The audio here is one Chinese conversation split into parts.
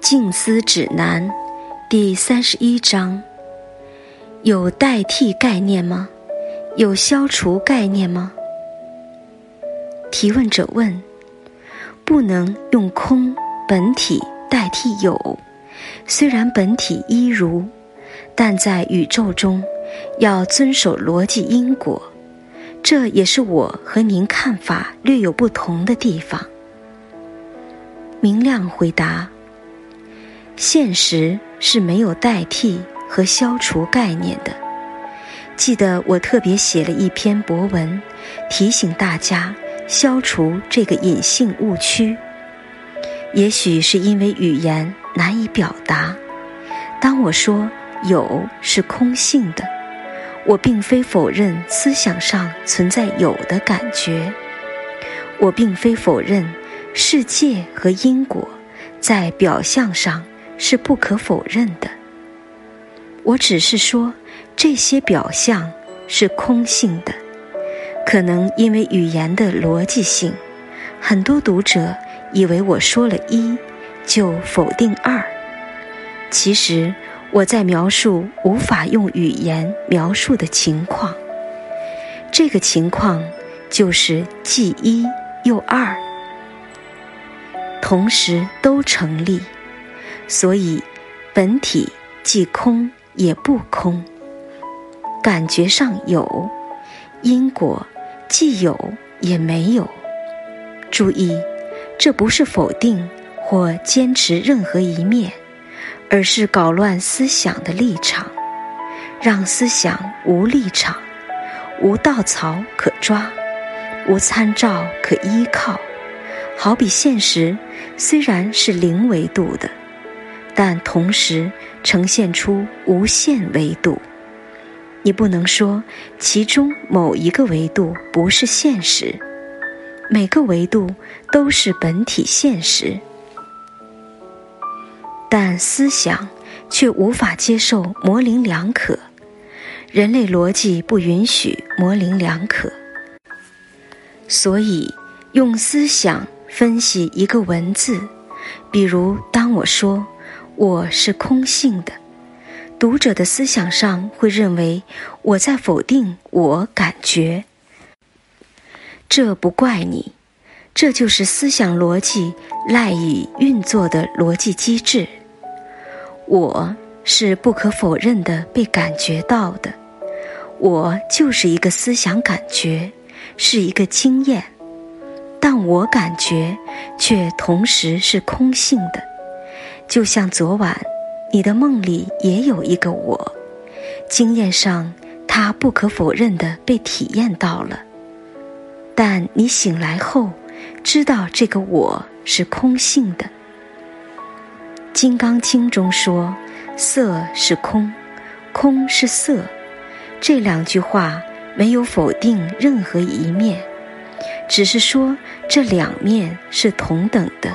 静思指南第三十一章：有代替概念吗？有消除概念吗？提问者问：不能用空本体代替有，虽然本体一如，但在宇宙中要遵守逻辑因果，这也是我和您看法略有不同的地方。明亮回答：现实是没有代替和消除概念的。记得我特别写了一篇博文，提醒大家。消除这个隐性误区，也许是因为语言难以表达。当我说有是空性的，我并非否认思想上存在有的感觉，我并非否认世界和因果在表象上是不可否认的。我只是说这些表象是空性的。可能因为语言的逻辑性，很多读者以为我说了一就否定二。其实我在描述无法用语言描述的情况。这个情况就是既一又二，同时都成立。所以本体既空也不空，感觉上有因果。既有也没有。注意，这不是否定或坚持任何一面，而是搞乱思想的立场，让思想无立场、无稻草可抓、无参照可依靠。好比现实虽然是零维度的，但同时呈现出无限维度。你不能说其中某一个维度不是现实，每个维度都是本体现实，但思想却无法接受模棱两可，人类逻辑不允许模棱两可，所以用思想分析一个文字，比如当我说我是空性的。读者的思想上会认为我在否定我感觉，这不怪你，这就是思想逻辑赖以运作的逻辑机制。我是不可否认的被感觉到的，我就是一个思想感觉，是一个经验，但我感觉却同时是空性的，就像昨晚。你的梦里也有一个我，经验上它不可否认的被体验到了，但你醒来后知道这个我是空性的。《金刚经》中说：“色是空，空是色。”这两句话没有否定任何一面，只是说这两面是同等的、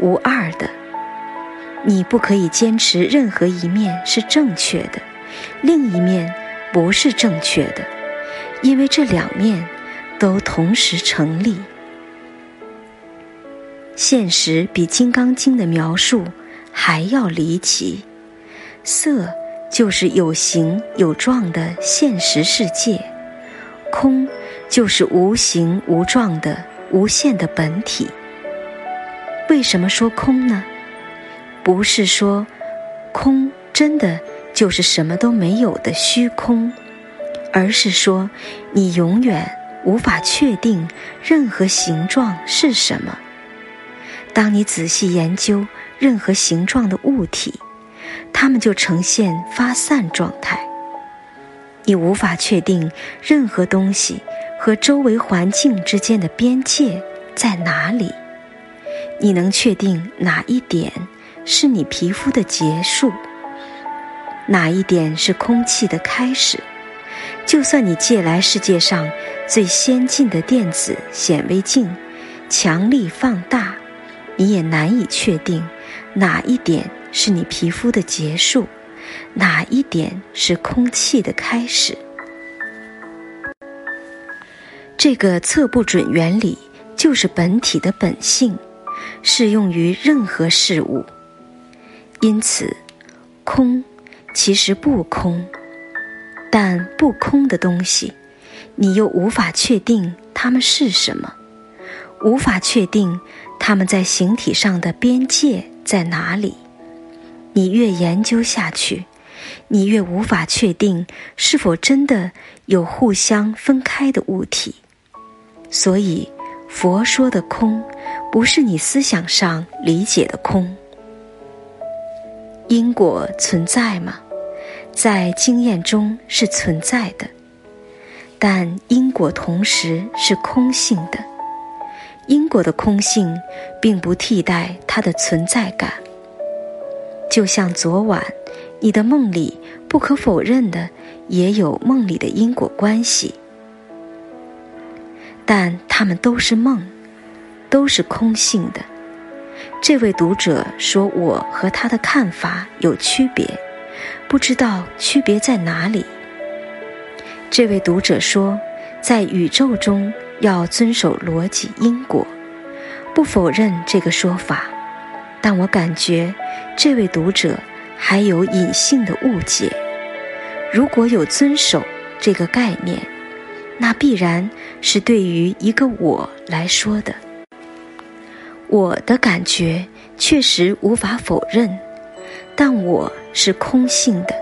无二的。你不可以坚持任何一面是正确的，另一面不是正确的，因为这两面都同时成立。现实比《金刚经》的描述还要离奇，色就是有形有状的现实世界，空就是无形无状的无限的本体。为什么说空呢？不是说空真的就是什么都没有的虚空，而是说你永远无法确定任何形状是什么。当你仔细研究任何形状的物体，它们就呈现发散状态。你无法确定任何东西和周围环境之间的边界在哪里。你能确定哪一点？是你皮肤的结束，哪一点是空气的开始？就算你借来世界上最先进的电子显微镜，强力放大，你也难以确定哪一点是你皮肤的结束，哪一点是空气的开始。这个测不准原理就是本体的本性，适用于任何事物。因此，空其实不空，但不空的东西，你又无法确定它们是什么，无法确定它们在形体上的边界在哪里。你越研究下去，你越无法确定是否真的有互相分开的物体。所以，佛说的空，不是你思想上理解的空。因果存在吗？在经验中是存在的，但因果同时是空性的。因果的空性并不替代它的存在感。就像昨晚，你的梦里不可否认的也有梦里的因果关系，但它们都是梦，都是空性的。这位读者说：“我和他的看法有区别，不知道区别在哪里。”这位读者说：“在宇宙中要遵守逻辑因果，不否认这个说法，但我感觉这位读者还有隐性的误解。如果有遵守这个概念，那必然是对于一个我来说的。”我的感觉确实无法否认，但我是空性的。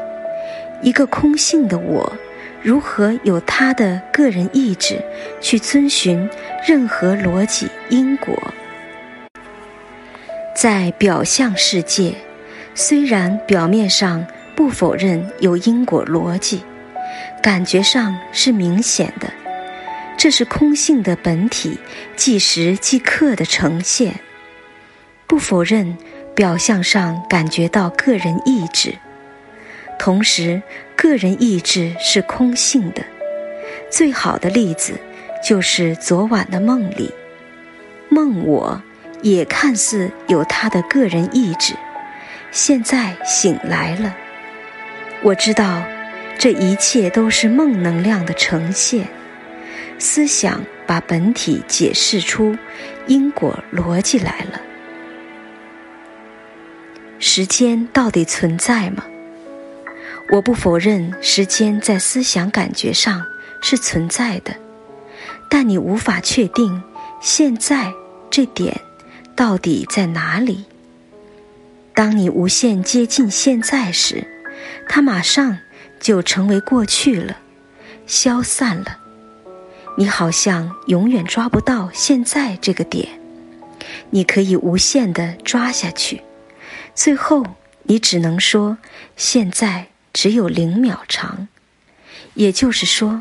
一个空性的我，如何有他的个人意志去遵循任何逻辑因果？在表象世界，虽然表面上不否认有因果逻辑，感觉上是明显的。这是空性的本体，即时即刻的呈现。不否认表象上感觉到个人意志，同时个人意志是空性的。最好的例子就是昨晚的梦里，梦我也看似有他的个人意志。现在醒来了，我知道这一切都是梦能量的呈现。思想把本体解释出因果逻辑来了。时间到底存在吗？我不否认时间在思想感觉上是存在的，但你无法确定现在这点到底在哪里。当你无限接近现在时，它马上就成为过去了，消散了。你好像永远抓不到现在这个点，你可以无限的抓下去，最后你只能说现在只有零秒长，也就是说，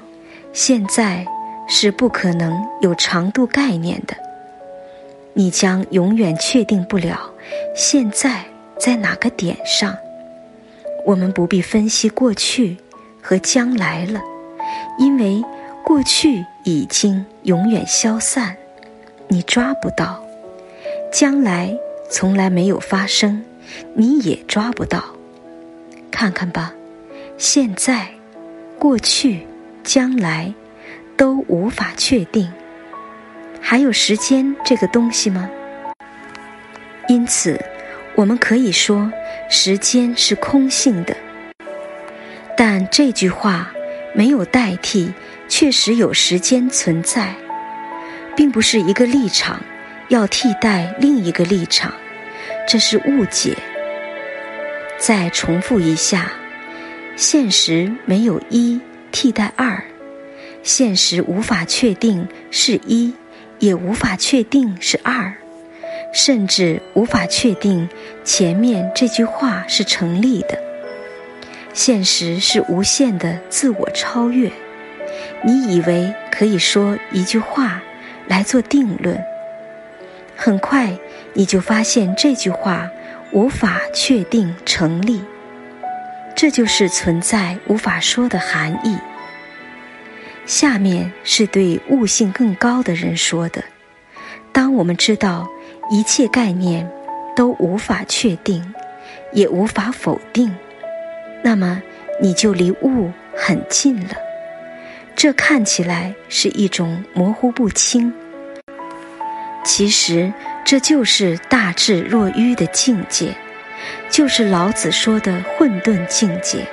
现在是不可能有长度概念的。你将永远确定不了现在在哪个点上。我们不必分析过去和将来了，因为。过去已经永远消散，你抓不到；将来从来没有发生，你也抓不到。看看吧，现在、过去、将来都无法确定。还有时间这个东西吗？因此，我们可以说时间是空性的。但这句话没有代替。确实有时间存在，并不是一个立场要替代另一个立场，这是误解。再重复一下：现实没有一替代二，现实无法确定是一，也无法确定是二，甚至无法确定前面这句话是成立的。现实是无限的自我超越。你以为可以说一句话来做定论，很快你就发现这句话无法确定成立。这就是存在无法说的含义。下面是对悟性更高的人说的：当我们知道一切概念都无法确定，也无法否定，那么你就离悟很近了。这看起来是一种模糊不清，其实这就是大智若愚的境界，就是老子说的混沌境界。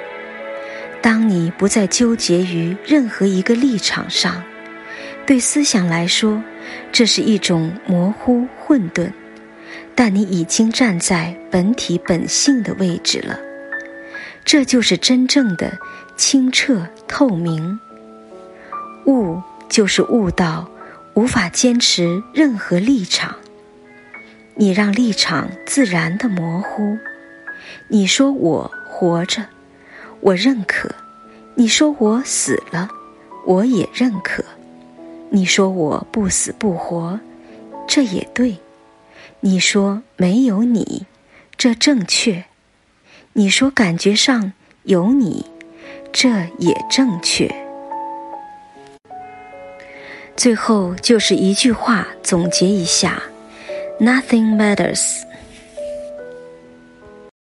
当你不再纠结于任何一个立场上，对思想来说，这是一种模糊混沌，但你已经站在本体本性的位置了。这就是真正的清澈透明。悟就是悟到无法坚持任何立场，你让立场自然的模糊。你说我活着。我认可，你说我死了，我也认可。你说我不死不活，这也对。你说没有你，这正确。你说感觉上有你，这也正确。最后就是一句话总结一下：Nothing matters。